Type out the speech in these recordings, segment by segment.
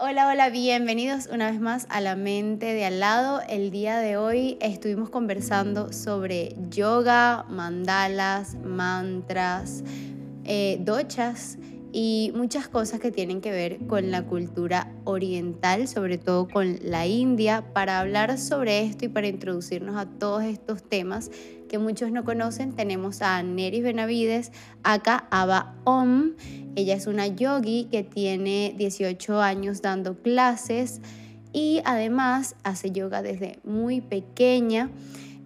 Hola, hola, bienvenidos una vez más a la mente de al lado. El día de hoy estuvimos conversando sobre yoga, mandalas, mantras, eh, dochas y muchas cosas que tienen que ver con la cultura oriental, sobre todo con la India. Para hablar sobre esto y para introducirnos a todos estos temas que muchos no conocen, tenemos a Neris Benavides, acá Aba Om. Ella es una yogi que tiene 18 años dando clases y además hace yoga desde muy pequeña.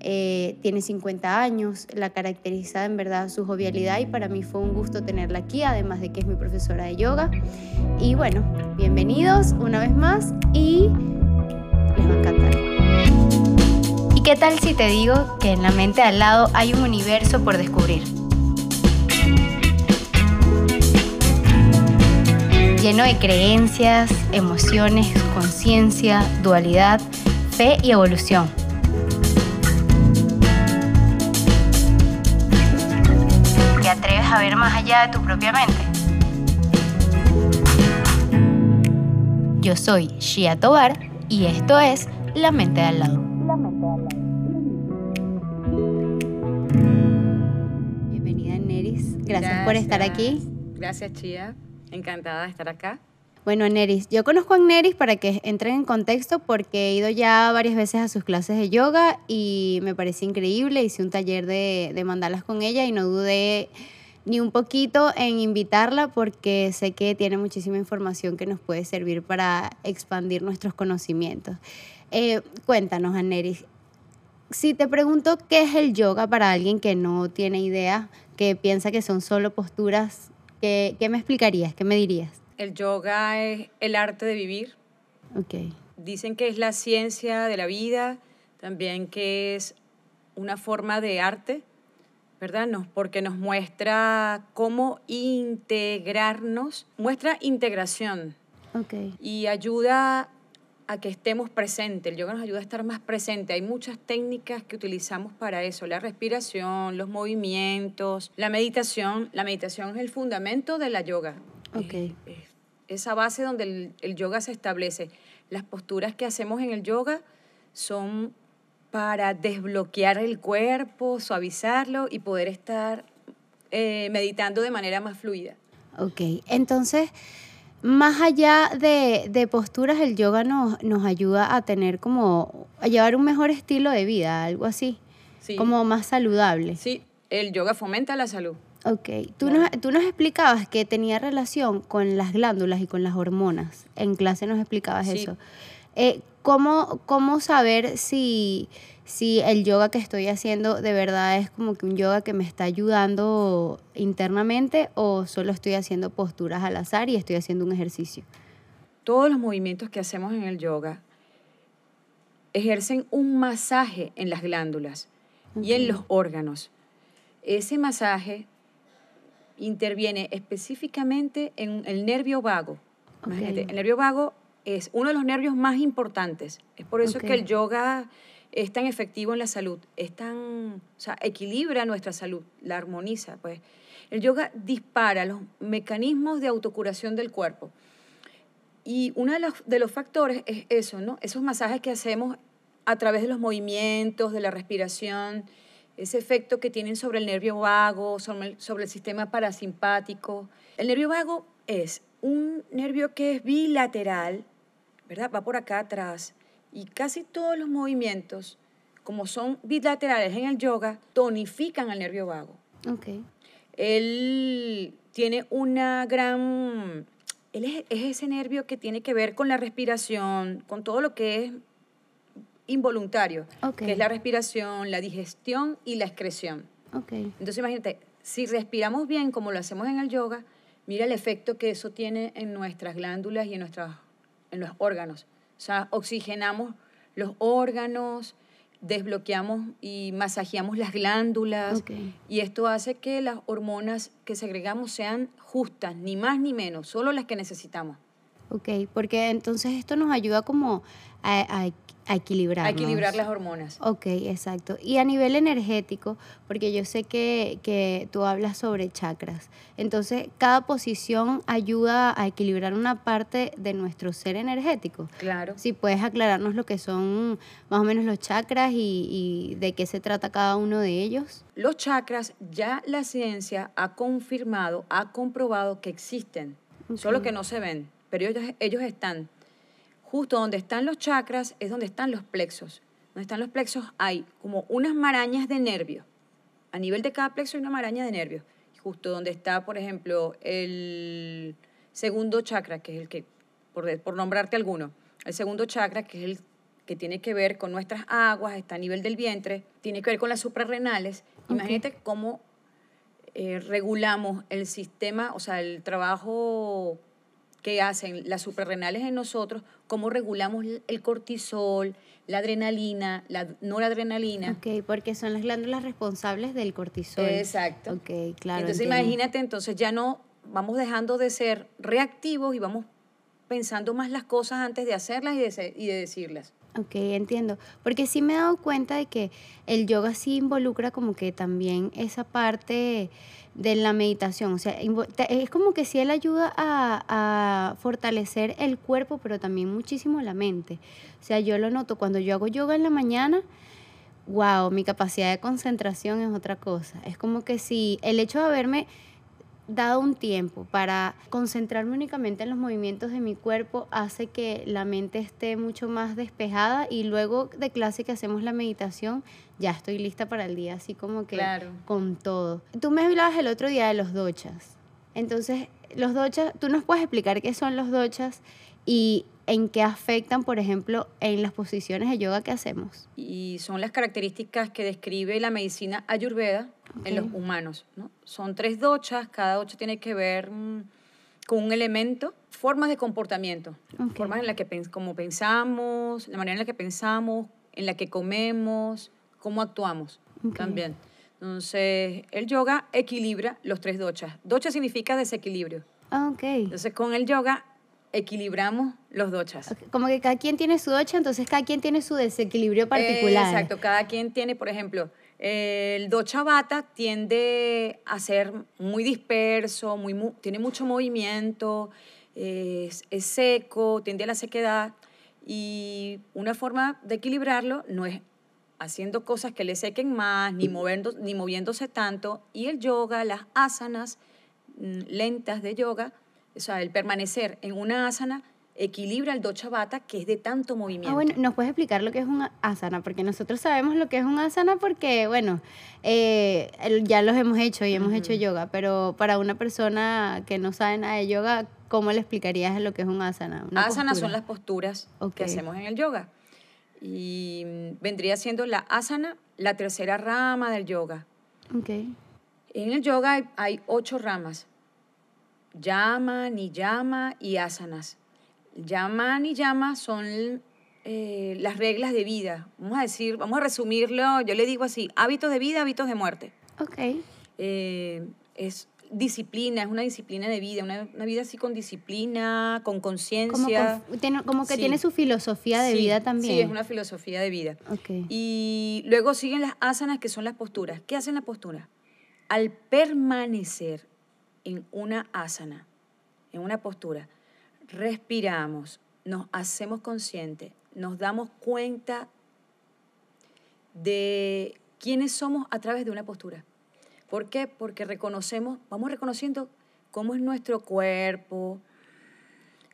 Eh, tiene 50 años, la caracteriza en verdad su jovialidad y para mí fue un gusto tenerla aquí, además de que es mi profesora de yoga. Y bueno, bienvenidos una vez más y les va a encantar. ¿Y qué tal si te digo que en la mente al lado hay un universo por descubrir? Lleno de creencias, emociones, conciencia, dualidad, fe y evolución a ver más allá de tu propia mente? Yo soy Shia Tobar y esto es La Mente de al lado. Bienvenida Neris, gracias, por estar aquí. Gracias Chia, encantada de estar acá. Bueno, Neris, yo conozco a Neris para que entren en contexto porque he ido ya varias veces a sus clases de yoga y me parece increíble. Hice un taller de, de mandalas con ella y no dudé ni un poquito en invitarla porque sé que tiene muchísima información que nos puede servir para expandir nuestros conocimientos. Eh, cuéntanos, Aneris, si te pregunto qué es el yoga para alguien que no tiene idea, que piensa que son solo posturas, ¿qué, qué me explicarías? ¿Qué me dirías? El yoga es el arte de vivir. Okay. Dicen que es la ciencia de la vida, también que es una forma de arte ¿verdad? porque nos muestra cómo integrarnos, muestra integración okay. y ayuda a que estemos presentes. El yoga nos ayuda a estar más presente. Hay muchas técnicas que utilizamos para eso, la respiración, los movimientos, la meditación. La meditación es el fundamento de la yoga. Okay. esa base donde el, el yoga se establece. Las posturas que hacemos en el yoga son para desbloquear el cuerpo, suavizarlo y poder estar eh, meditando de manera más fluida. Ok, entonces, más allá de, posturas, el yoga nos, nos ayuda a tener como, a llevar un mejor estilo de vida, algo así, sí. como más saludable. Sí, el yoga fomenta la salud. Ok, tú, nos, tú nos explicabas que tenía relación con las glándulas y con las hormonas. En clase nos explicabas eso. Eh, ¿cómo, ¿Cómo saber si, si el yoga que estoy haciendo de verdad es como que un yoga que me está ayudando internamente o solo estoy haciendo posturas al azar y estoy haciendo un ejercicio? Todos los movimientos que hacemos en el yoga ejercen un masaje en las glándulas y en los órganos. Ese masaje interviene específicamente en el nervio vago. el nervio vago es uno de los nervios más importantes. Es por eso que el yoga es tan efectivo en la salud, es tan, o sea, equilibra nuestra salud, la armoniza, pues. El yoga dispara los mecanismos de autocuración del cuerpo. Y uno de los, de los factores es eso, ¿no? Esos masajes que hacemos a través de los movimientos, de la respiración, ese efecto que tienen sobre el nervio vago, sobre sobre el sistema parasimpático. El nervio vago es un nervio que es bilateral, ¿verdad? Va por acá atrás. Y casi todos los movimientos, como son bilaterales en el yoga, tonifican al nervio vago. Okay. Él tiene una gran... Él es, ese nervio que tiene que ver con la respiración, con todo lo que es involuntario, que es la respiración, la digestión y la excreción. Okay. Entonces imagínate, si respiramos bien como lo hacemos en el yoga, mira el efecto que eso tiene en nuestras glándulas y en nuestras en los órganos. O sea, oxigenamos los órganos, desbloqueamos y masajeamos las glándulas y esto hace que las hormonas que segregamos sean justas, ni más ni menos, solo las que necesitamos. Ok, porque entonces esto nos ayuda como a, a equilibrar. A equilibrar las hormonas. Ok, exacto. Y a nivel energético, porque yo sé que, que, tú hablas sobre chakras, entonces cada posición ayuda a equilibrar una parte de nuestro ser energético. Claro. Si puedes aclararnos lo que son más o menos los chakras y, y de qué se trata cada uno de ellos. Los chakras ya la ciencia ha confirmado, ha comprobado que existen, solo que no se ven, pero ellos, ellos están justo donde están los chakras es donde están los plexos. Donde están los plexos hay como unas marañas de nervios. A nivel de cada plexo hay una maraña de nervios. Justo donde está, por ejemplo, el segundo chakra, que es el que, por, por nombrarte alguno, el segundo chakra, que es el que tiene que ver con nuestras aguas, está a nivel del vientre, tiene que ver con las suprarrenales. Imagínate cómo eh, regulamos el sistema, o sea, el trabajo que hacen las suprarrenales en nosotros, cómo regulamos el cortisol, la adrenalina, la noradrenalina. Ok, porque son las glándulas responsables del cortisol. Exacto. Ok, claro. Entonces imagínate, entonces ya no vamos dejando de ser reactivos y vamos pensando más las cosas antes de hacerlas y de, y de decirlas. Ok, entiendo. Porque sí me he dado cuenta de que el yoga sí involucra como que también esa parte de la meditación. O sea, es como que sí él ayuda a, fortalecer el cuerpo, pero también muchísimo la mente. O sea, yo lo noto cuando yo hago yoga en la mañana, wow, mi capacidad de concentración es otra cosa. Es como que si el hecho de haberme dado un tiempo para concentrarme únicamente en los movimientos de mi cuerpo hace que la mente esté mucho más despejada y luego de clase que hacemos la meditación ya estoy lista para el día, así como que con todo. Tú me hablabas el otro día de los dochas. Entonces, los dochas, tú nos puedes explicar qué son los dochas y en qué afectan, por ejemplo, en las posiciones de yoga que hacemos. Y son las características que describe la medicina ayurveda en los humanos. ¿no? Son tres dochas, cada docha tiene que ver mm, con un elemento, formas de comportamiento, formas en las que como pensamos, la manera en la que pensamos, en la que comemos, cómo actuamos también. Entonces, el yoga equilibra los tres dochas. Docha significa desequilibrio. Ah, ok. Entonces, con el yoga equilibramos los dochas. Como que cada quien tiene su docha, entonces cada quien tiene su desequilibrio particular. exacto, cada quien tiene, por ejemplo, el docha bata tiende a ser muy disperso, muy, tiene mucho movimiento, es, seco, tiende a la sequedad y una forma de equilibrarlo no es haciendo cosas que le sequen más, ni, moviendo, ni moviéndose tanto. Y el yoga, las asanas mm, lentas de yoga, o sea, el permanecer en una asana equilibra el docha bata que es de tanto movimiento. Ah, bueno, ¿nos puedes explicar lo que es un asana? Porque nosotros sabemos lo que es un asana porque, bueno, eh, ya los hemos hecho y hemos hecho yoga, pero para una persona que no sabe nada de yoga, ¿cómo le explicarías lo que es un asana? Asanas son las posturas que hacemos en el yoga. Y mm, vendría siendo la asana la tercera rama del yoga. Okay. En el yoga hay, ocho ramas. Yama, niyama y asanas. Yama, niyama son eh, las reglas de vida. Vamos a decir, vamos a resumirlo, yo le digo así, hábitos de vida, hábitos de muerte. Ok. Eh, es disciplina, es una disciplina de vida, una, vida así con disciplina, con conciencia. Como, como, que tiene su filosofía de vida también. Sí, es una filosofía de vida. Okay. Y luego siguen las asanas, que son las posturas. ¿Qué hacen la postura? Al permanecer en una asana, en una postura, respiramos, nos hacemos conscientes, nos damos cuenta de quiénes somos a través de una postura. ¿Por qué? Porque reconocemos, vamos reconociendo cómo es nuestro cuerpo,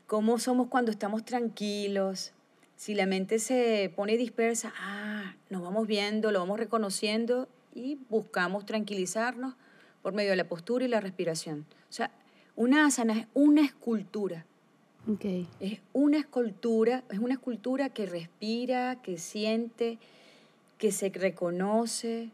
cómo somos cuando estamos tranquilos. Si la mente se pone dispersa, ah, nos vamos viendo, lo vamos reconociendo y buscamos tranquilizarnos por medio de la postura y la respiración. O sea, una asana es una escultura. Okay. Es una escultura, es una escultura que respira, que siente, que se reconoce.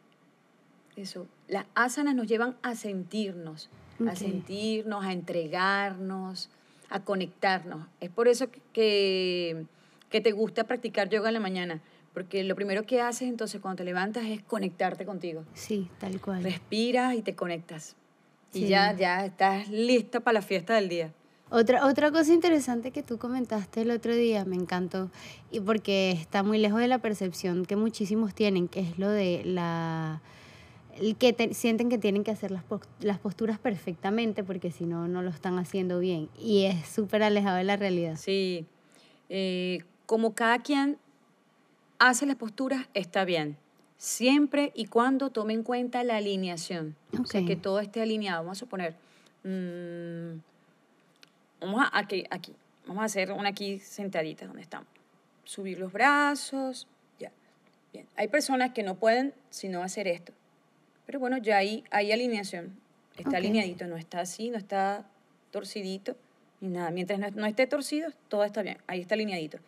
Eso, las asanas nos llevan a sentirnos, a sentirnos, a entregarnos, a conectarnos. Es por eso que, que te gusta practicar yoga en la mañana, porque lo primero que haces entonces cuando te levantas es conectarte contigo. Sí, tal cual. Respiras y te conectas. Y ya, ya estás lista para la fiesta del día. Otra, otra cosa interesante que tú comentaste el otro día, me encantó, y porque está muy lejos de la percepción que muchísimos tienen, que es lo de la que sienten que tienen que hacer las, las posturas perfectamente porque si no, no lo están haciendo bien. Y es súper alejado de la realidad. Sí. Eh, como cada quien hace las posturas, está bien. Siempre y cuando tome en cuenta la alineación. O sea, que todo esté alineado. Vamos a suponer, mm, vamos a, aquí, aquí, vamos a hacer una aquí sentadita donde estamos. Subir los brazos, ya. Bien. Hay personas que no pueden sino hacer esto. Pero bueno, ya hay, hay alineación. Está alineadito, no está así, no está torcidito, ni nada. Mientras no, no esté torcido, todo está bien. Ahí está alineadito.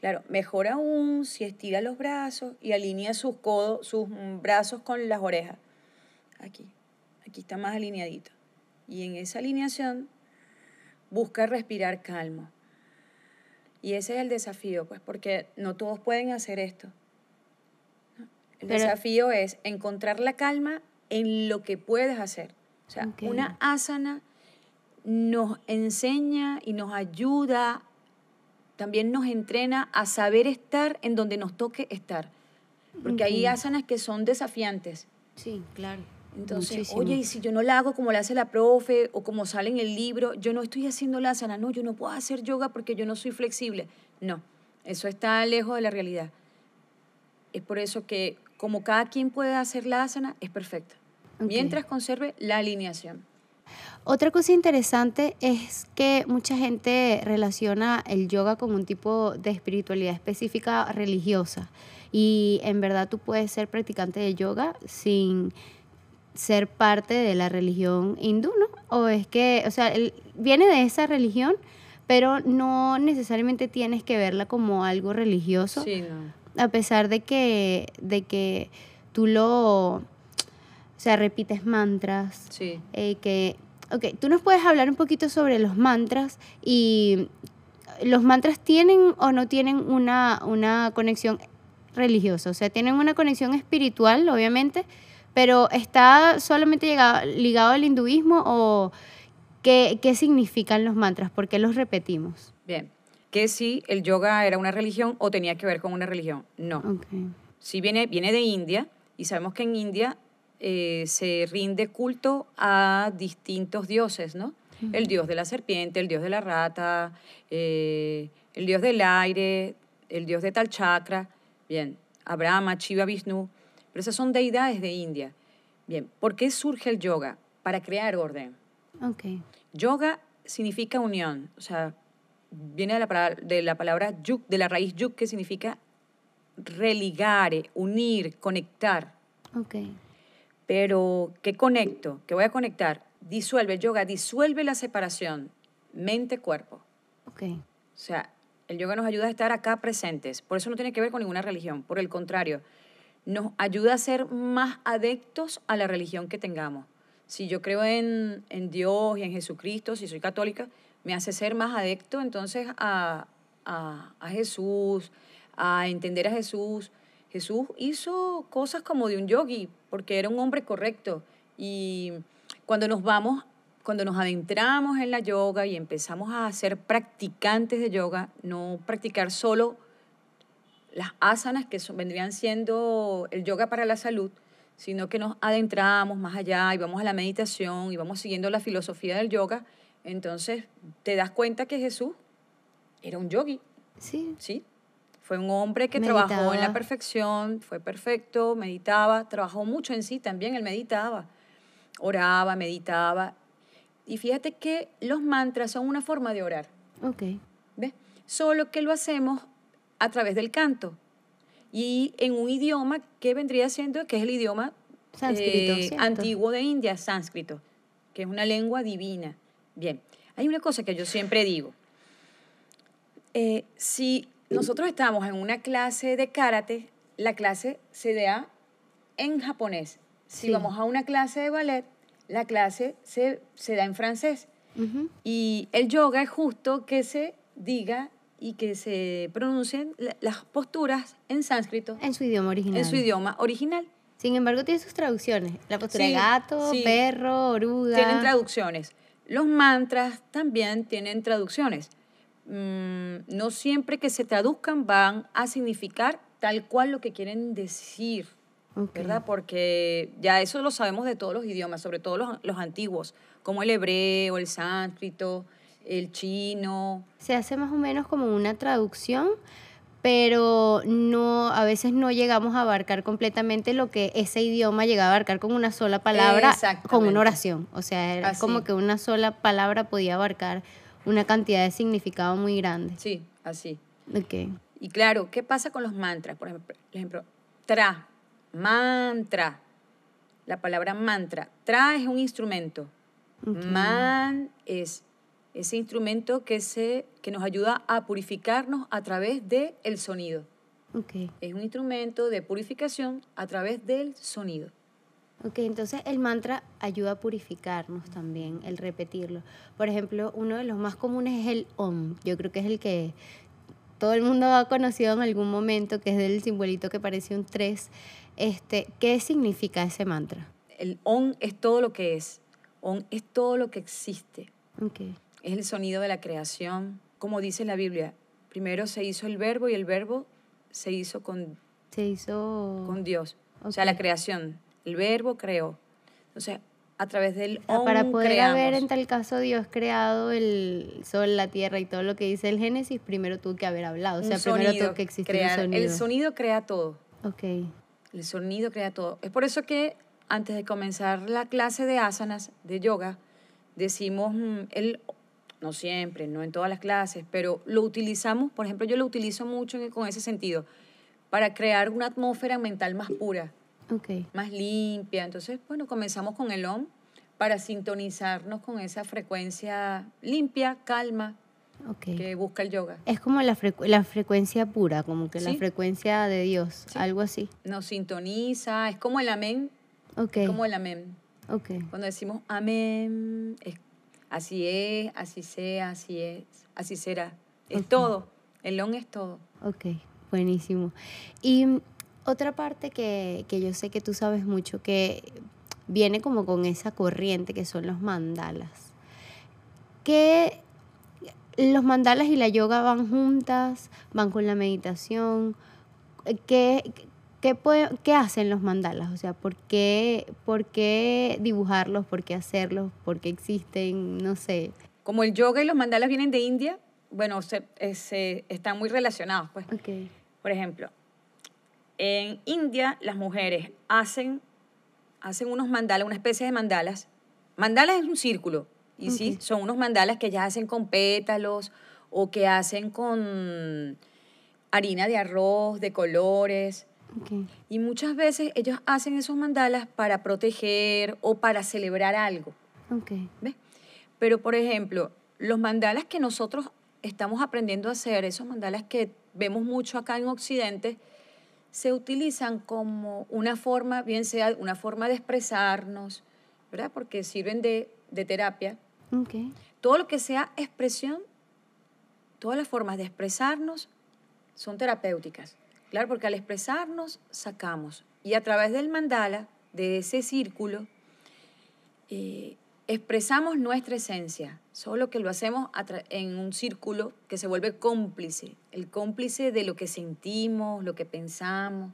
Claro, mejor aún si estira los brazos y alinea sus codos, sus brazos con las orejas. Aquí, aquí está más alineadito. Y en esa alineación busca respirar calmo. Y ese es el desafío, pues, porque no todos pueden hacer esto. El desafío es encontrar la calma en lo que puedes hacer. O sea, una asana nos enseña y nos ayuda, también nos entrena a saber estar en donde nos toque estar. Porque hay asanas que son desafiantes. Sí, claro. Entonces, oye, y si yo no la hago como la hace la profe o como sale en el libro, yo no estoy haciendo la asana, no, yo no puedo hacer yoga porque yo no soy flexible. No, eso está lejos de la realidad. Es por eso que como cada quien puede hacer la asana, es perfecto. Mientras conserve la alineación. Otra cosa interesante es que mucha gente relaciona el yoga con un tipo de espiritualidad específica religiosa. Y en verdad tú puedes ser practicante de yoga sin ser parte de la religión hindú, ¿no? O es que, o sea, viene de esa religión, pero no necesariamente tienes que verla como algo religioso. Sí, no a pesar de que, de que tú lo, sea, repites mantras. Sí. Eh, que, ok, tú nos puedes hablar un poquito sobre los mantras y los mantras tienen o no tienen una, una conexión religiosa, o sea, tienen una conexión espiritual, obviamente, pero está solamente ligado al hinduismo o qué, qué significan los mantras, por qué los repetimos. Bien, que si el yoga era una religión o tenía que ver con una religión. No. Okay. Sí viene, viene de India y sabemos que en India eh, se rinde culto a distintos dioses, ¿no? El dios de la serpiente, el dios de la rata, eh, el dios del aire, el dios de tal chakra. Bien, Abrahma, Shiva, Vishnu. Pero esas son deidades de India. Bien, ¿por qué surge el yoga? Para crear orden. Okay. Yoga significa unión, o sea, viene de la, de la palabra yuk, de la raíz yuk, que significa religare, unir, conectar. Ok. Pero, ¿qué conecto? ¿Qué voy a conectar? Disuelve, yoga, disuelve la separación mente-cuerpo. Ok. O sea, el yoga nos ayuda a estar acá presentes. Por eso no tiene que ver con ninguna religión. Por el contrario, nos ayuda a ser más adeptos a la religión que tengamos. Si yo creo en, en Dios y en Jesucristo, si soy católica, me hace ser más adecto entonces a, Jesús, a entender a Jesús. Jesús hizo cosas como de un yogi, porque era un hombre correcto. Y cuando nos vamos, cuando nos adentramos en la yoga y empezamos a ser practicantes de yoga, no practicar solo las asanas que vendrían siendo el yoga para la salud, sino que nos adentramos más allá y vamos a la meditación y vamos siguiendo la filosofía del yoga, entonces, te das cuenta que Jesús era un yogi. Sí. Sí. Fue un hombre que trabajó en la perfección, fue perfecto, meditaba, trabajó mucho en sí también, él meditaba, oraba, meditaba. Y fíjate que los mantras son una forma de orar. Ok. ¿Ves? Solo que lo hacemos a través del canto y en un idioma que vendría siendo, que es el idioma eh, antiguo de India, sánscrito, que es una lengua divina. Bien, hay una cosa que yo siempre digo. Eh, si nosotros estamos en una clase de karate, la clase se da en japonés. Si vamos a una clase de ballet, la clase se, da en francés. Y el yoga es justo que se diga y que se pronuncien las posturas en sánscrito. En su idioma original. En su idioma original. Sin embargo, tiene sus traducciones. La postura de gato, perro, oruga. Tienen traducciones Los mantras también tienen traducciones. Mm, no siempre que se traduzcan van a significar tal cual lo que quieren decir, ¿verdad? Porque ya eso lo sabemos de todos los idiomas, sobre todo los, los antiguos, como el hebreo, el sánscrito, el chino. Se hace más o menos como una traducción, pero no, a veces no llegamos a abarcar completamente lo que ese idioma llega a abarcar con una sola palabra, con una oración. O sea, era como que una sola palabra podía abarcar una cantidad de significado muy grande. Sí, así. Ok. Y claro, ¿qué pasa con los mantras? Por ejemplo, ejemplo tra, mantra. La palabra mantra. Tra es un instrumento. Man es ese instrumento que, se, que nos ayuda a purificarnos a través del el sonido. Okay. Es un instrumento de purificación a través del sonido. Ok, entonces el mantra ayuda a purificarnos también, el repetirlo. Por ejemplo, uno de los más comunes es el OM. Yo creo que es el que todo el mundo ha conocido en algún momento, que es del simbolito que parece un 3. Este, ¿Qué significa ese mantra? El OM es todo lo que es. OM es todo lo que existe. Okay es el sonido de la creación. Como dice la Biblia, primero se hizo el verbo y el verbo se hizo con, se hizo... con Dios. O sea, la creación. El verbo creó. Entonces, a través del Para poder haber en tal caso Dios creado el sol, la tierra y todo lo que dice el Génesis, primero tuvo que haber hablado. O sea, primero tuvo que existir el sonido. El sonido crea todo. Ok. El sonido crea todo. Es por eso que antes de comenzar la clase de asanas, de yoga, decimos mm, el no siempre, no en todas las clases, pero lo utilizamos, por ejemplo, yo lo utilizo mucho con ese sentido, para crear una atmósfera mental más pura, más limpia. Entonces, bueno, comenzamos con el OM para sintonizarnos con esa frecuencia limpia, calma, que busca el yoga. Es como la, la frecuencia pura, como que la frecuencia de Dios, algo así. Nos sintoniza, es como el amén. Okay. Como el amén. Okay. Cuando decimos amén, es Así es, así sea, así es, así será. Es todo. El long es todo. Ok, buenísimo. Y otra parte que, que yo sé que tú sabes mucho, que viene como con esa corriente que son los mandalas. ¿Qué los mandalas y la yoga van juntas, van con la meditación. ¿Qué, ¿Qué, hacen los mandalas? O sea, ¿por qué, ¿por qué dibujarlos? ¿Por qué hacerlos? ¿Por qué existen? No sé. Como el yoga y los mandalas vienen de India, bueno, se, eh, están muy relacionados. Pues. Okay. Por ejemplo, en India las mujeres hacen, hacen unos mandalas, una especie de mandalas. Mandalas es un círculo, y sí, son unos mandalas que ya hacen con pétalos o que hacen con harina de arroz, de colores. Y muchas veces ellos hacen esos mandalas para proteger o para celebrar algo. Okay. Pero, por ejemplo, los mandalas que nosotros estamos aprendiendo a hacer, esos mandalas que vemos mucho acá en Occidente, se utilizan como una forma, bien sea una forma de expresarnos, ¿verdad? Porque sirven de, de terapia. Okay. Todo lo que sea expresión, todas las formas de expresarnos son terapéuticas. Claro, porque al expresarnos sacamos. Y a través del mandala, de ese círculo, eh, expresamos nuestra esencia, solo que lo hacemos en un círculo que se vuelve cómplice, el cómplice de lo que sentimos, lo que pensamos,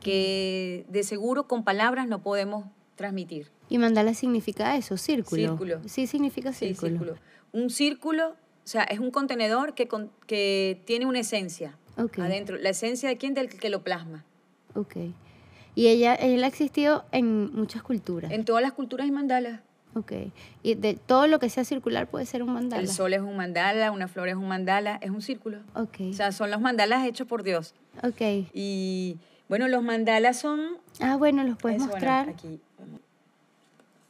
que de seguro con palabras no podemos transmitir. ¿Y mandala significa eso, círculo? Círculo. Sí, significa círculo. Sí, círculo. Un círculo, o sea, es un contenedor que, que tiene una esencia adentro. La esencia de quién, del que lo plasma. Ok. Y ella, ella ha existido en muchas culturas. En todas las culturas hay mandalas. Ok. Y de todo lo que sea circular puede ser un mandala. El sol es un mandala, una flor es un mandala, es un círculo. Ok. O sea, son los mandalas hechos por Dios. Ok. Y bueno, los mandalas son... Ah, bueno, los puedes mostrar. aquí.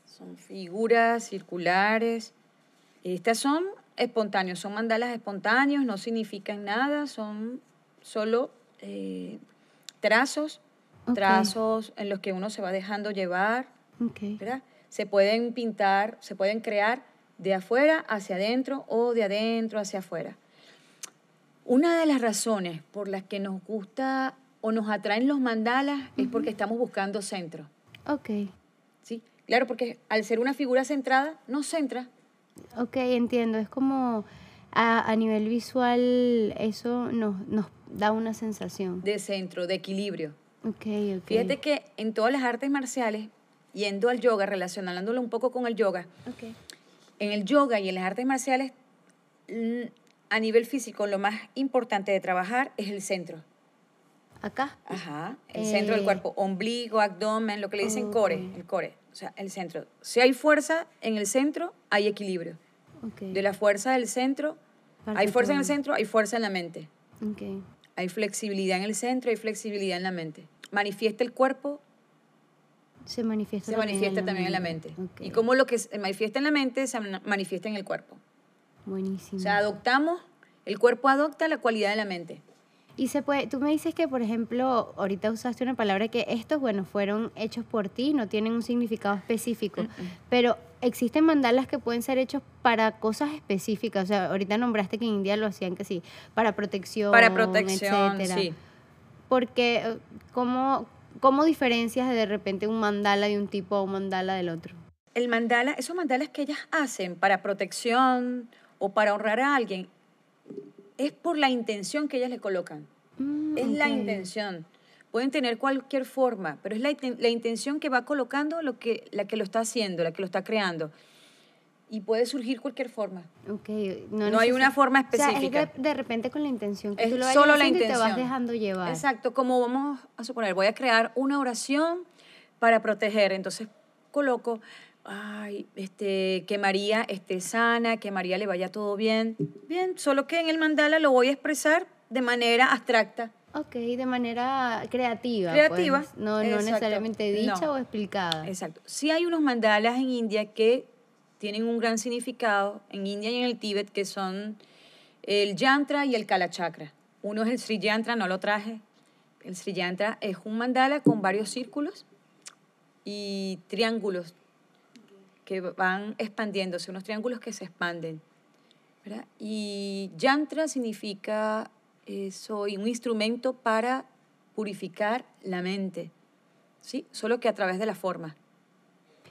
Son figuras circulares. Estas son espontáneos, son mandalas espontáneos, no significan nada, son solo eh, trazos, trazos en los que uno se va dejando llevar, ¿verdad? Se pueden pintar, se pueden crear de afuera hacia adentro o de adentro hacia afuera. Una de las razones por las que nos gusta o nos atraen los mandalas es porque estamos buscando centro. Ok. Sí, claro, porque al ser una figura centrada, nos centra Ok, entiendo. Es como a, a nivel visual eso nos, nos da una sensación. De centro, de equilibrio. Ok, ok. Fíjate que en todas las artes marciales, yendo al yoga, relacionándolo un poco con el yoga, en el yoga y en las artes marciales, mm, a nivel físico, lo más importante de trabajar es el centro. Acá. Ajá, el centro del Eh. cuerpo, ombligo, abdomen, lo que le dicen core, el core, o sea, el centro. Si hay fuerza en el centro, hay equilibrio. De la fuerza del centro, Parte hay fuerza en el centro, hay fuerza en la mente. Hay flexibilidad en el centro, hay flexibilidad en la mente. Manifiesta el cuerpo, Se manifiesta se también manifiesta también en la mente. Ok. Y como lo que se manifiesta en la mente, se man- manifiesta en el cuerpo. Buenísimo. O sea, adoptamos, el cuerpo adopta la cualidad de la mente. Y se puede, tú me dices que, por ejemplo, ahorita usaste una palabra que estos, bueno, fueron hechos por ti, no tienen un significado específico, pero existen mandalas que pueden ser hechos para cosas específicas. O sea, ahorita nombraste que en India lo hacían que sí, para protección, Para protección, etcétera. sí. Porque, eh, ¿cómo, ¿cómo diferencias de repente un mandala de un tipo a un mandala del otro? El mandala, esos mandalas que ellas hacen para protección o para honrar a alguien, es por la intención que ellas le colocan. Mm, Es la intención. Pueden tener cualquier forma, pero es la, la intención que va colocando lo que, la que lo está haciendo, la que lo está creando. Y puede surgir cualquier forma. Ok, No hay una forma O sea, es específica. de, de repente con la intención que Es tú lo solo la haciendo y te vas intención. dejando llevar. Exacto, como vamos a suponer, voy a crear una oración para proteger, entonces coloco, ay, este, que María esté sana, que María le vaya todo bien. Bien, solo que en el mandala lo voy a expresar de manera abstracta. Ok, de manera creativa. Creativa, pues, No, no exacto. necesariamente dicha No. o explicada. Exacto. Sí hay unos mandalas en India que tienen un gran significado, en India y en el Tíbet, que son el yantra y el kalachakra. Uno es el Sri Yantra, no lo traje. El Sri Yantra es un mandala con varios círculos y triángulos que van expandiéndose, unos triángulos que se expanden. Y yantra significa eh, soy un instrumento para purificar la mente, ¿sí? Solo que a través de la forma.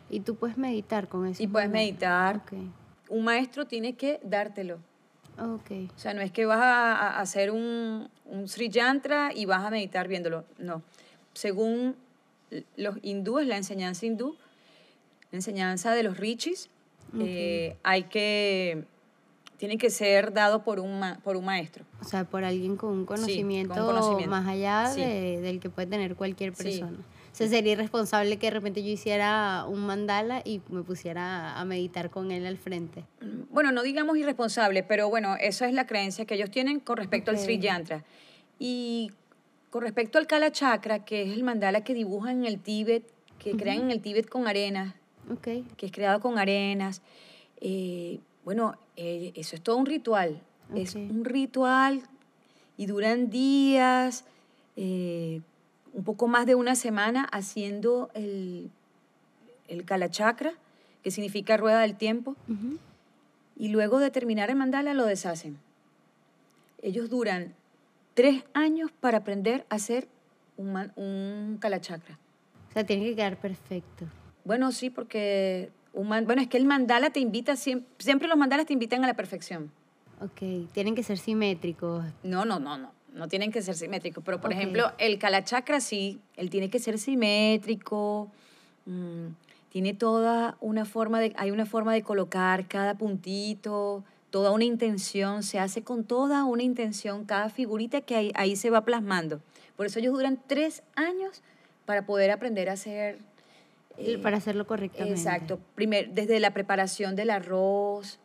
Y tú puedes meditar con eso. Y puedes meditar. Ok, Un maestro tiene que dártelo. ok. O sea, no es que vas a, hacer un, un Sri Yantra y vas a meditar viéndolo. No. Según los hindúes, la enseñanza hindú, la enseñanza de los rishis, eh, hay que, tiene que ser dado por un, ma- por un maestro. O sea, por alguien con un conocimiento, conocimiento. más allá Sí. de- del que puede tener cualquier Sí. O sea, sería irresponsable que de repente yo hiciera un mandala y me pusiera a meditar con él al frente. Bueno, no digamos irresponsable, pero bueno, esa es la creencia que ellos tienen con respecto al Sri. Yantra. Y con respecto al Kala Chakra, que es el mandala que dibujan en el Tíbet, que crean en el Tíbet con arenas, Ok, que es creado con arenas. eh, bueno, eh, eso es todo un ritual. Es Ok. un ritual y duran días, eh, un poco más de una semana haciendo el, el Kalachakra, que significa rueda del tiempo, y luego de terminar el mandala lo deshacen. Ellos duran tres años para aprender a hacer un, un Kalachakra. o sea, tiene que quedar perfecto. Bueno, sí, porque un man- bueno, es que el mandala te invita, siempre, siempre los mandalas te invitan a la perfección. Ok, tienen que ser simétricos. No, no, no, no, no tienen que ser simétricos, pero por ejemplo, el kalachakra sí, él tiene que ser simétrico, mm, tiene toda una forma de, hay una forma de colocar cada puntito, toda una intención, se hace con toda una intención, cada figurita que ahí, ahí se va plasmando. Por eso ellos duran tres años para poder aprender a hacer... eh, para hacerlo correctamente. Exacto. Primer, desde la preparación del arroz,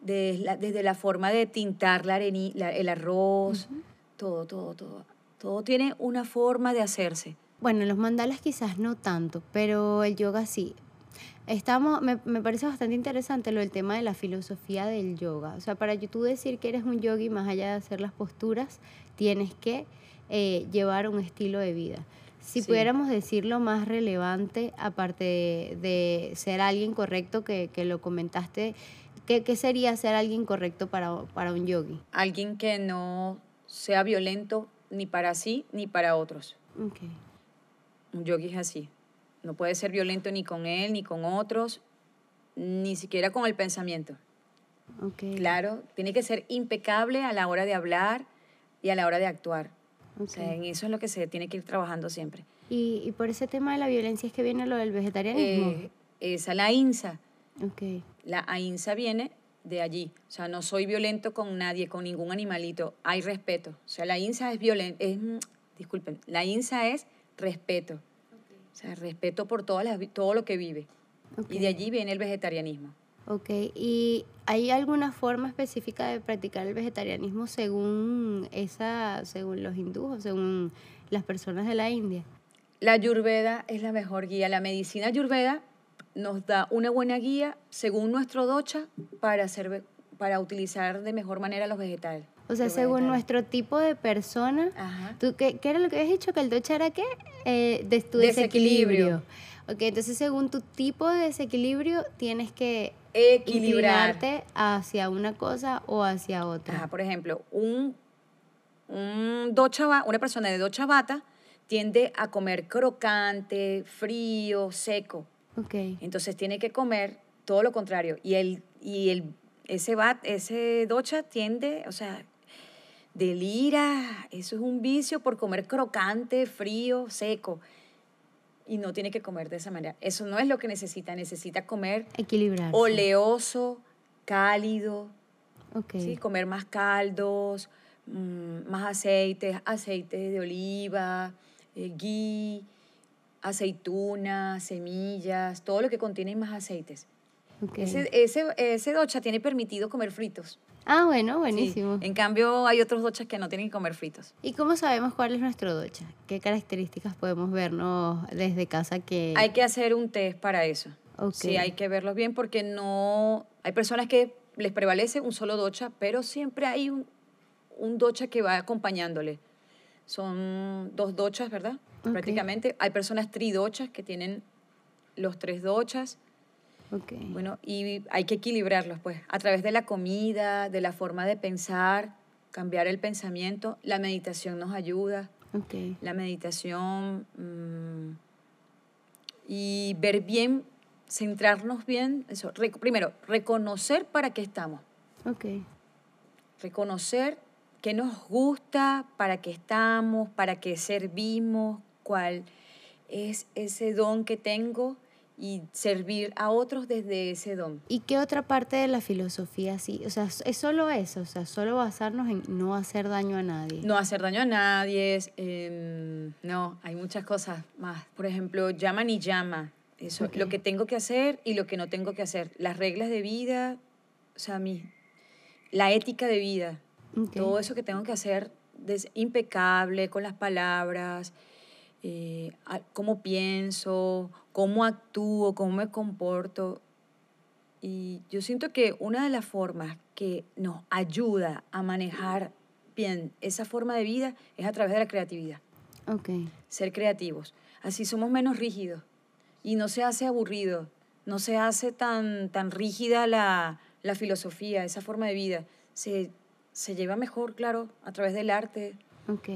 desde la, desde la forma de tintar la areni- la- el arroz, todo, todo, todo. Todo tiene una forma de hacerse. Bueno, los mandalas quizás no tanto, pero el yoga sí. Estamos, me, me parece bastante interesante lo del tema de la filosofía del yoga. O sea, para tú decir que eres un yogi, más allá de hacer las posturas, tienes que eh, llevar un estilo de vida. Si Sí. pudiéramos decir lo más relevante, aparte de, de ser alguien correcto, que, que lo comentaste, ¿qué, qué sería ser alguien correcto para, para un yogi? Alguien que no sea violento ni para sí ni para otros. Ok. Un yogi es así. No puede ser violento ni con él ni con otros, ni siquiera con el pensamiento. Ok. Claro, tiene que ser impecable a la hora de hablar y a la hora de actuar. O sea, en eso es lo que se tiene que ir trabajando siempre. Y, y por ese tema de la violencia es que viene lo del vegetarianismo. Eh, esa la INSA. ok. La AINSA viene de allí. O sea, no soy violento con nadie, con ningún animalito. Hay respeto. O sea, la INSA es violento. Es, mm, disculpen, la INSA es respeto. O sea, respeto por todas las, todo lo que vive. Y de allí viene el vegetarianismo. Ok, ¿y hay alguna forma específica de practicar el vegetarianismo según esa, según los hindúes según las personas de la India? La ayurveda es la mejor guía. La medicina ayurveda nos da una buena guía según nuestro docha para, hacer, para utilizar de mejor manera los vegetales. O sea, según nuestro tipo de persona, Ajá. ¿tú qué, qué era lo que habías dicho? ¿Que el docha era qué? Eh, de tu Desequilibrio. desequilibrio. Ok, entonces según tu tipo de desequilibrio tienes que Equilibrar. inclinarte hacia una cosa o hacia otra. Ajá, por ejemplo, un, un docha una persona de docha bata tiende a comer crocante, frío, seco. Ok, Entonces tiene que comer todo lo contrario. Y el, y el ese bat, ese docha tiende, o sea, delira, eso es un vicio por comer crocante, frío, seco. Y no tiene que comer de esa manera. Eso no es lo que necesita, necesita comer equilibrar. oleoso, cálido, Ok, ¿sí? comer más caldos, mm, más aceites, aceite de oliva, eh, ghee, aceitunas, semillas, todo lo que contiene más aceites. ok. Ese, ese, ese docha tiene permitido comer fritos. Ah, bueno, Sí. buenísimo. En cambio, hay otros dochas que no tienen que comer fritos. ¿Y cómo sabemos cuál es nuestro docha? ¿Qué características podemos vernos desde casa que... Hay que hacer un test para eso. Sí, hay que verlos bien porque no... Hay personas que les prevalece un solo docha, pero siempre hay un, un docha que va acompañándole. Son dos dochas, ¿verdad? Prácticamente. Hay personas tridochas que tienen los tres dochas. Ok. Bueno, y hay que equilibrarlos, pues, a través de la comida, de la forma de pensar, cambiar el pensamiento. La meditación nos ayuda. Ok. La meditación mm, y ver bien, centrarnos bien. Eso, rec- primero, reconocer para qué estamos. Ok. Reconocer qué nos gusta, para qué estamos, para qué servimos, cuál es ese don que tengo y servir a otros desde ese don. ¿Y qué otra parte de la filosofía sí? O sea, es solo eso, o sea, solo basarnos en no hacer daño a nadie. No hacer daño a nadie, es, em, no, hay muchas cosas más. Por ejemplo, llama ni llama. Eso, Ok. lo que tengo que hacer y lo que no tengo que hacer. Las reglas de vida, o sea, mi, la ética de vida. Ok. Todo eso que tengo que hacer es impecable con las palabras, eh, cómo pienso, cómo actúo, cómo me comporto. Y yo siento que una de las formas que nos ayuda a manejar bien esa forma de vida es a través de la creatividad, Ok. ser creativos. Así somos menos rígidos y no se hace aburrido, no se hace tan, tan rígida la, la filosofía, esa forma de vida. Se, se lleva mejor, claro, a través del arte. Ok,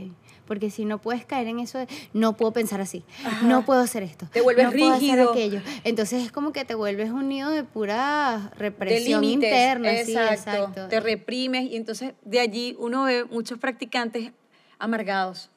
porque si no puedes caer en eso de no puedo pensar así, Ajá. no puedo hacer esto, Te vuelves no puedo hacer rígido. aquello. Entonces es como que te vuelves un nido de pura de represión límites, interna. sí, exacto. exacto. Te reprimes y entonces de allí uno ve muchos practicantes amargados.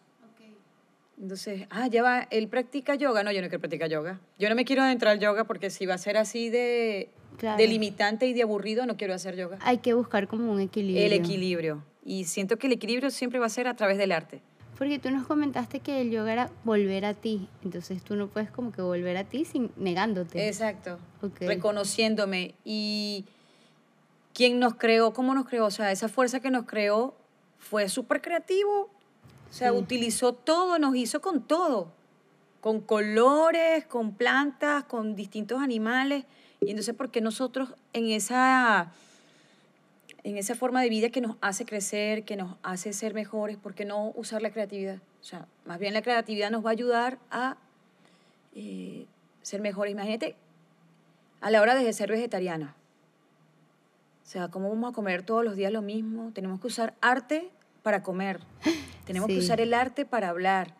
Entonces, ah, ya va, él practica yoga. No, yo no quiero practicar yoga. Yo no me quiero adentrar al yoga porque si va a ser así de, Claro. de limitante y de aburrido, no quiero hacer yoga. Hay que buscar como un equilibrio. El equilibrio. Y siento que el equilibrio siempre va a ser a través del arte. Porque tú nos comentaste que el yoga era volver a ti, entonces tú no puedes como que volver a ti sin negándote. Exacto. Ok. Reconociéndome. Y quién nos creó, cómo nos creó. O sea, esa fuerza que nos creó fue súper creativo. O sea, Sí. utilizó todo, nos hizo con todo. Con colores, con plantas, con distintos animales. Y entonces, ¿por qué nosotros en esa, en esa forma de vida que nos hace crecer, que nos hace ser mejores, por qué no usar la creatividad? O sea, más bien la creatividad nos va a ayudar a eh, ser mejores. Imagínate, a la hora de ser vegetariana. O sea, ¿cómo vamos a comer todos los días lo mismo? Tenemos que usar arte para comer. Tenemos que usar el arte para hablar.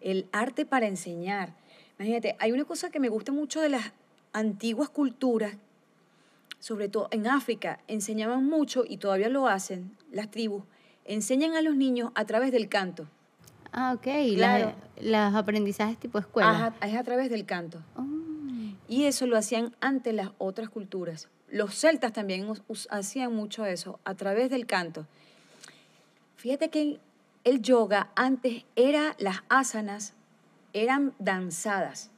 El arte para enseñar. Imagínate, hay una cosa que me gusta mucho de las antiguas culturas sobre todo en África, enseñaban mucho y todavía lo hacen las tribus, enseñan a los niños a través del canto. Ah, ok. Claro. Las, aprendizajes tipo escuela. es a través del canto. Oh. Y eso lo hacían ante las otras culturas. Los celtas también hacían mucho eso, a través del canto. Fíjate que el yoga antes era las asanas, eran danzadas.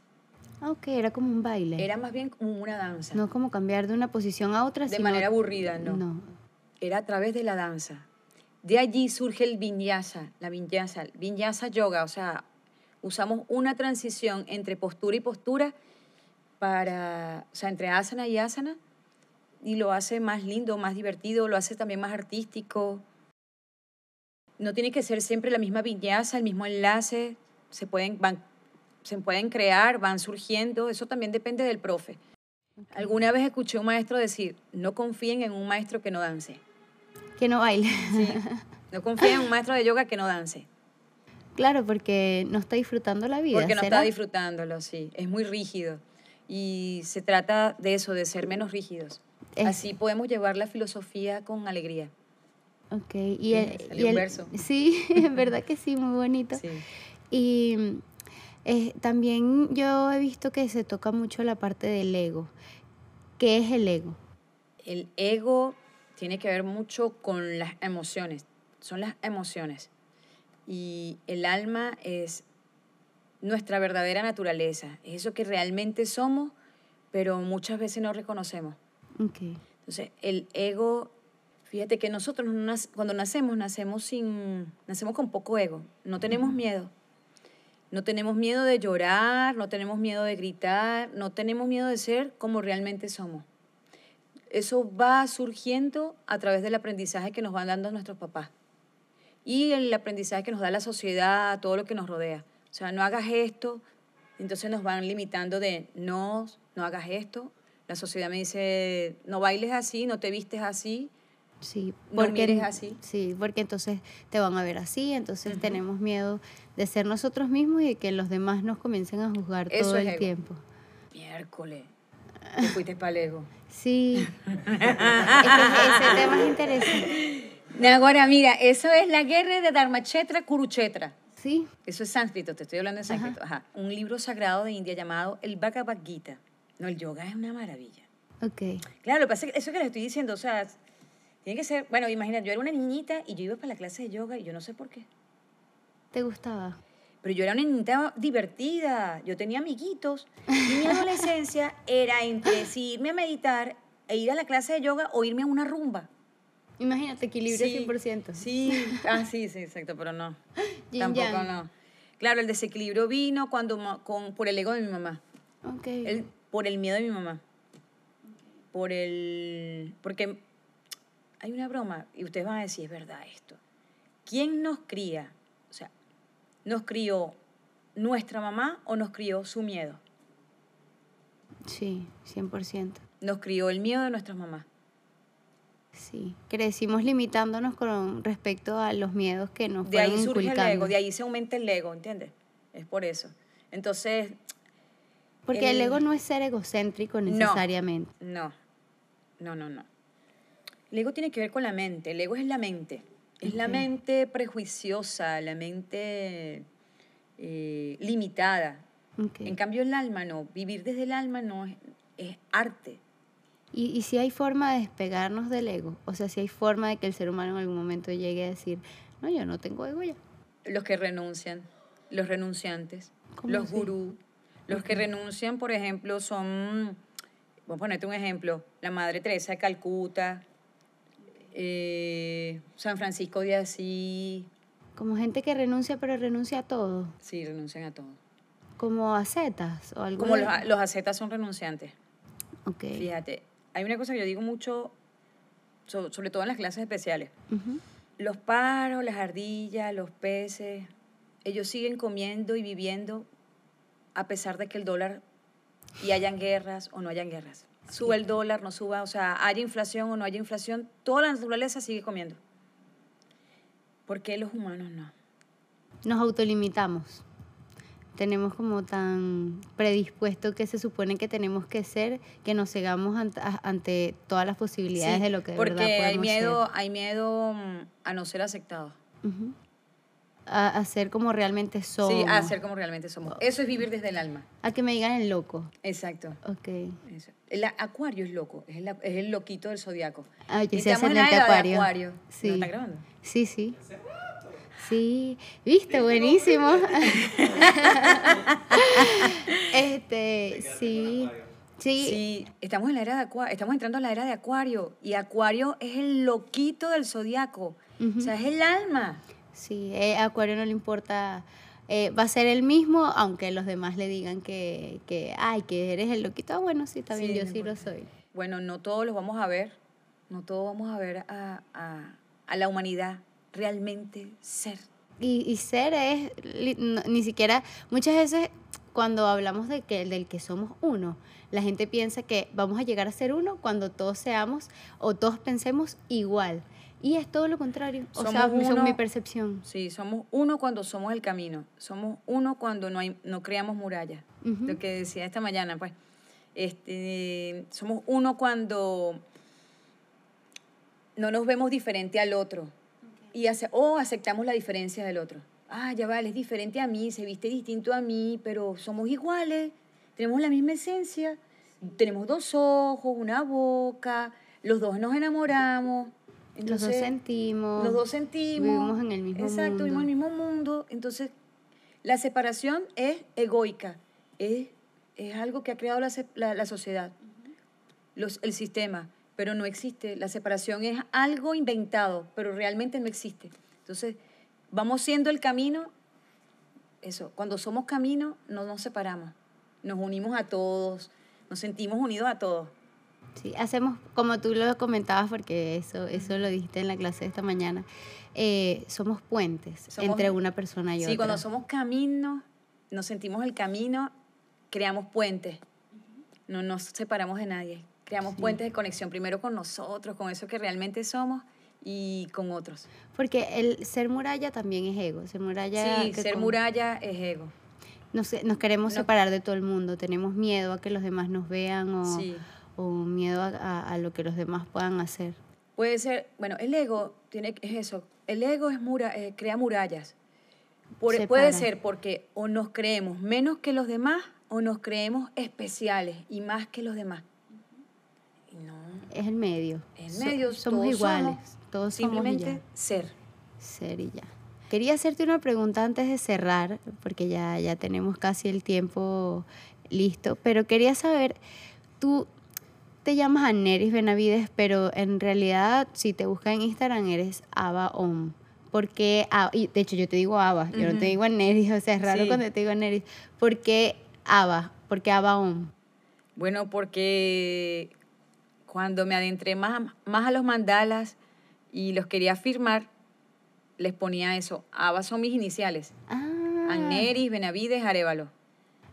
Ah, ok, era como un baile. Era más bien como una danza. No como cambiar de una posición a otra. De manera aburrida, no. No. Era a través de la danza. De allí surge el vinyasa, la vinyasa, vinyasa yoga, o sea, usamos una transición entre postura y postura para, o sea, entre asana y asana, y lo hace más lindo, más divertido, lo hace también más artístico. No tiene que ser siempre la misma vinyasa, el mismo enlace, se pueden, van, se pueden crear, van surgiendo, eso también depende del profe. Alguna vez escuché a un maestro decir, no confíen en un maestro que no dance. Que no baile. Sí. No confíen en un maestro de yoga que no dance. Claro, porque no está disfrutando la vida. Porque no está disfrutándolo, sí. Es muy rígido. Y se trata de eso, de ser menos rígidos. Así podemos llevar la filosofía con alegría. Ok, y el, verso. Sí, en verdad que sí, muy bonito. Sí. Y eh, también yo he visto que se toca mucho la parte del ego. ¿Qué es el ego? El ego tiene que ver mucho con las emociones, son las emociones. Y el alma es nuestra verdadera naturaleza, es eso que realmente somos, pero muchas veces no reconocemos. Okay. Entonces, el ego, fíjate que nosotros cuando nacemos, nacemos, sin, nacemos con poco ego, no tenemos miedo. No tenemos miedo de llorar, no tenemos miedo de gritar, no tenemos miedo de ser como realmente somos eso va surgiendo a través del aprendizaje que nos van dando nuestros papás y el aprendizaje que nos da la sociedad, todo lo que nos rodea. O sea, no hagas esto, entonces nos van limitando de no, no hagas esto. La sociedad me dice, no bailes así, no te vistes así. Sí, porque eres así. Sí, porque entonces te van a ver así, entonces tenemos miedo de ser nosotros mismos y que los demás nos comiencen a juzgar todo el tiempo. Miércoles. Te fuiste para ego. Sí. ese tema es interesante. Ahora, mira, eso es la guerra de Dharmachetra Kuruchetra. Sí. Eso es sánscrito, te estoy hablando de sánscrito. Ajá. Un libro sagrado de India llamado el Bhagavad Gita. No, el yoga es una maravilla. Ok. Claro, lo que pasa es que eso que les estoy diciendo, o sea, tiene que ser, bueno, imagínate, yo era una niñita y yo iba para la clase de yoga y yo no sé por qué. ¿Te gustaba? Pero yo era una niñita divertida, yo tenía amiguitos. Y mi adolescencia era entre si irme a meditar e ir a la clase de yoga o irme a una rumba. Imagínate, equilibrio 100%. Sí, ah, sí, sí, exacto, pero no. Tampoco no. Claro, el desequilibrio vino cuando con, por el ego de mi mamá. Okay. por el miedo de mi mamá. Por el... Porque hay una broma, y ustedes van a decir, es verdad esto. ¿Quién nos cría? O sea, ¿nos crió nuestra mamá o nos crió su miedo? Sí, 100%. Nos crió el miedo de nuestras mamás. Sí, crecimos limitándonos con respecto a los miedos que nos De ahí surge el ego, de ahí se aumenta el ego, ¿entiendes? Es por eso. Entonces... Porque el, ego no es ser egocéntrico necesariamente. No, no, no, no. El ego tiene que ver con la mente, el ego es la mente. Es la mente prejuiciosa, la mente eh, limitada. En cambio, el alma no. Vivir desde el alma no es, es arte. ¿Y, ¿Y, si hay forma de despegarnos del ego? O sea, si hay forma de que el ser humano en algún momento llegue a decir, no, yo no tengo ego ya. Los que renuncian, los renunciantes, los gurús. Los que renuncian, por ejemplo, son, voy a ponerte un ejemplo, la Madre Teresa de Calcuta, eh, San Francisco de Asís. Como gente que renuncia, pero renuncia a todo. Sí, renuncian a todo. Como acetas o algo. Como los, los acetas son renunciantes. Ok. Fíjate, hay una cosa que yo digo mucho, sobre todo en las clases especiales. Los paros, las ardillas, los peces, ellos siguen comiendo y viviendo a pesar de que el dólar y hayan guerras o no hayan guerras. Sube el dólar, no suba, o sea, haya inflación o no haya inflación, toda la naturaleza sigue comiendo. ¿Por qué los humanos no? Nos autolimitamos. tenemos como tan predispuesto que se supone que tenemos que ser, que nos cegamos ante, ante todas las posibilidades Sí, de lo que de porque verdad hay podemos miedo, ser. hay miedo mm, a no ser aceptado. Ujú. A, a ser como realmente somos. Sí, a ser como realmente somos. Eso es vivir desde el alma. A que me digan el loco. Exacto. Ok. Eso. El acuario es loco, es el, es el loquito del zodiaco. Ah, yo Y sé en la era de acuario. acuario. Sí. ¿No está grabando? Sí, sí. Sí, viste, buenísimo. este, sí. Sí, Sí, estamos en la era de acuario, estamos entrando a la era de acuario y acuario es el loquito del zodiaco. O sea, es el alma. Sí, eh, Acuario no le importa, eh, va a ser el mismo, aunque los demás le digan que, que, ay, que eres el loquito. Ah, bueno, sí, está bien, Sí, yo no sí lo soy. Bueno, no todos los vamos a ver, no todos vamos a ver a, a- a la humanidad realmente ser. Y, y ser es, no- ni siquiera, muchas veces cuando hablamos de que, del que somos uno, la gente piensa que vamos a llegar a ser uno cuando todos seamos o todos pensemos igual. Y es todo lo contrario. O sea, Somos según uno- mi percepción. Sí, somos uno cuando somos el camino, somos uno cuando no, hay, no creamos murallas. Ujú. Lo que decía esta mañana, pues. Este, somos uno cuando no nos vemos diferente al otro y ace- o aceptamos la diferencia del otro. Ah, ya vale, es diferente a mí, se viste distinto a mí, pero somos iguales, tenemos la misma esencia, tenemos dos ojos, una boca, los dos nos enamoramos. Los dos Entonces, sentimos. los dos sentimos. Vivimos en el mismo Exacto, mundo. vivimos en el mismo mundo. Entonces, la separación es egoica, es, es algo que ha creado la, la- la sociedad, los, el sistema, pero no existe. La separación es algo inventado, pero realmente no existe. Entonces, vamos siendo el camino, eso, cuando somos camino, no nos separamos, nos unimos a todos, nos sentimos unidos a todos. Sí, hacemos, como tú lo comentabas, porque eso, eso lo dijiste en la clase de esta mañana, eh, somos puentes Somos- entre una persona y Sí, otra. cuando somos caminos, nos sentimos el camino, creamos puentes. No nos separamos de nadie. Creamos Sí. puentes de conexión, primero con nosotros, con eso que realmente somos y con otros. Porque el ser muralla también es ego. Ser muralla. sí, ser con- muralla es ego. Nos, nos queremos separar de todo el mundo. Tenemos miedo a que los demás nos vean o, Sí. O miedo a, a- a lo que los demás puedan hacer. Puede ser, bueno, el ego tiene, es eso. El ego es mura, eh, crea murallas. Por- puede ser porque o nos creemos menos que los demás o nos creemos especiales y más que los demás. No, Es el medio. So- medio somos todos iguales. somos todos simplemente ya. ser. Ser y ya. Quería hacerte una pregunta antes de cerrar, porque ya, ya tenemos casi el tiempo listo, pero quería saber, tú te llamas Aneris Benavides, pero en realidad si te buscas en Instagram eres Ava Om. Porque, y de hecho yo te digo Ava, yo no te digo Aneris, o sea, es raro Sí. cuando te digo Aneris. ¿Por qué Ava? ¿Por qué Ava Om? Bueno, porque cuando me adentré más, más a los mandalas y los quería firmar, les ponía eso. Ava son mis iniciales. Ah, Agneris, Benavides, Arevalo.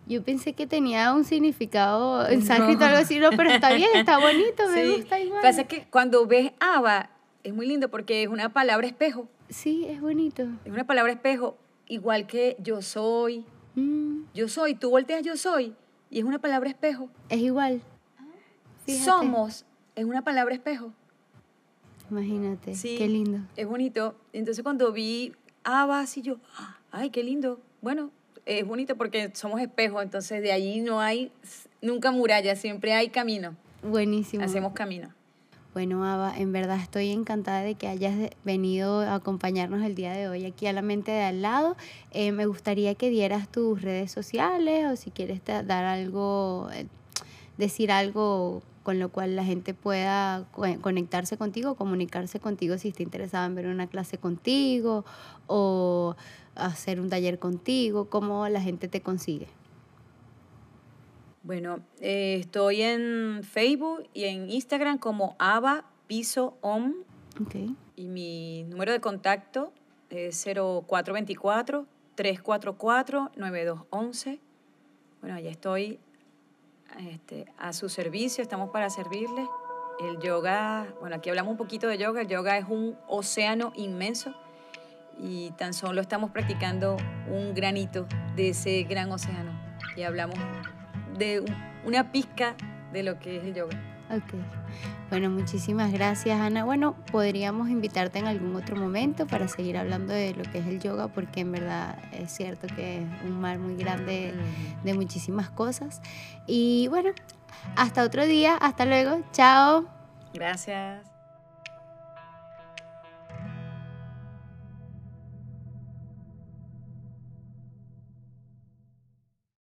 Yo pensé que tenía un significado en No. sánscrito o algo así, no, pero está bien, está bonito, me gusta igual. Pasa que cuando ves Ava, es muy lindo porque es una palabra espejo. Sí, es bonito. Es una palabra espejo, igual que yo soy, Mm, yo soy, tú volteas yo soy, y es una palabra espejo. es igual. Fíjate. Somos, es una palabra espejo. Imagínate, Sí. qué lindo. Es bonito. Entonces cuando vi Ava, así yo, ay, qué lindo. Bueno, es bonito porque somos espejos, entonces de allí no hay nunca muralla, siempre hay camino. Buenísimo. Hacemos camino. Bueno, Ava, en verdad estoy encantada de que hayas venido a acompañarnos el día de hoy aquí a la mente de al lado. Eh, me gustaría que dieras tus redes sociales o si quieres dar algo, eh, decir algo con lo cual la gente pueda co- conectarse contigo, comunicarse contigo si está interesada en ver una clase contigo o hacer un taller contigo, cómo la gente te consigue. Bueno, eh, estoy en Facebook y en Instagram como Ava Piso Om Ok. y mi número de contacto es 0424-344-9211. Bueno, ya estoy este, a su servicio, estamos para servirles. El yoga, bueno, aquí hablamos un poquito de yoga, el yoga es un océano inmenso y tan solo estamos practicando un granito de ese gran océano y hablamos de una pizca de lo que es el yoga. Ok. Bueno, muchísimas gracias, Ana. Bueno, podríamos invitarte en algún otro momento para seguir hablando de lo que es el yoga, porque en verdad es cierto que es un mar muy grande de muchísimas cosas. Y bueno, hasta otro día. Hasta luego. Chao. Gracias.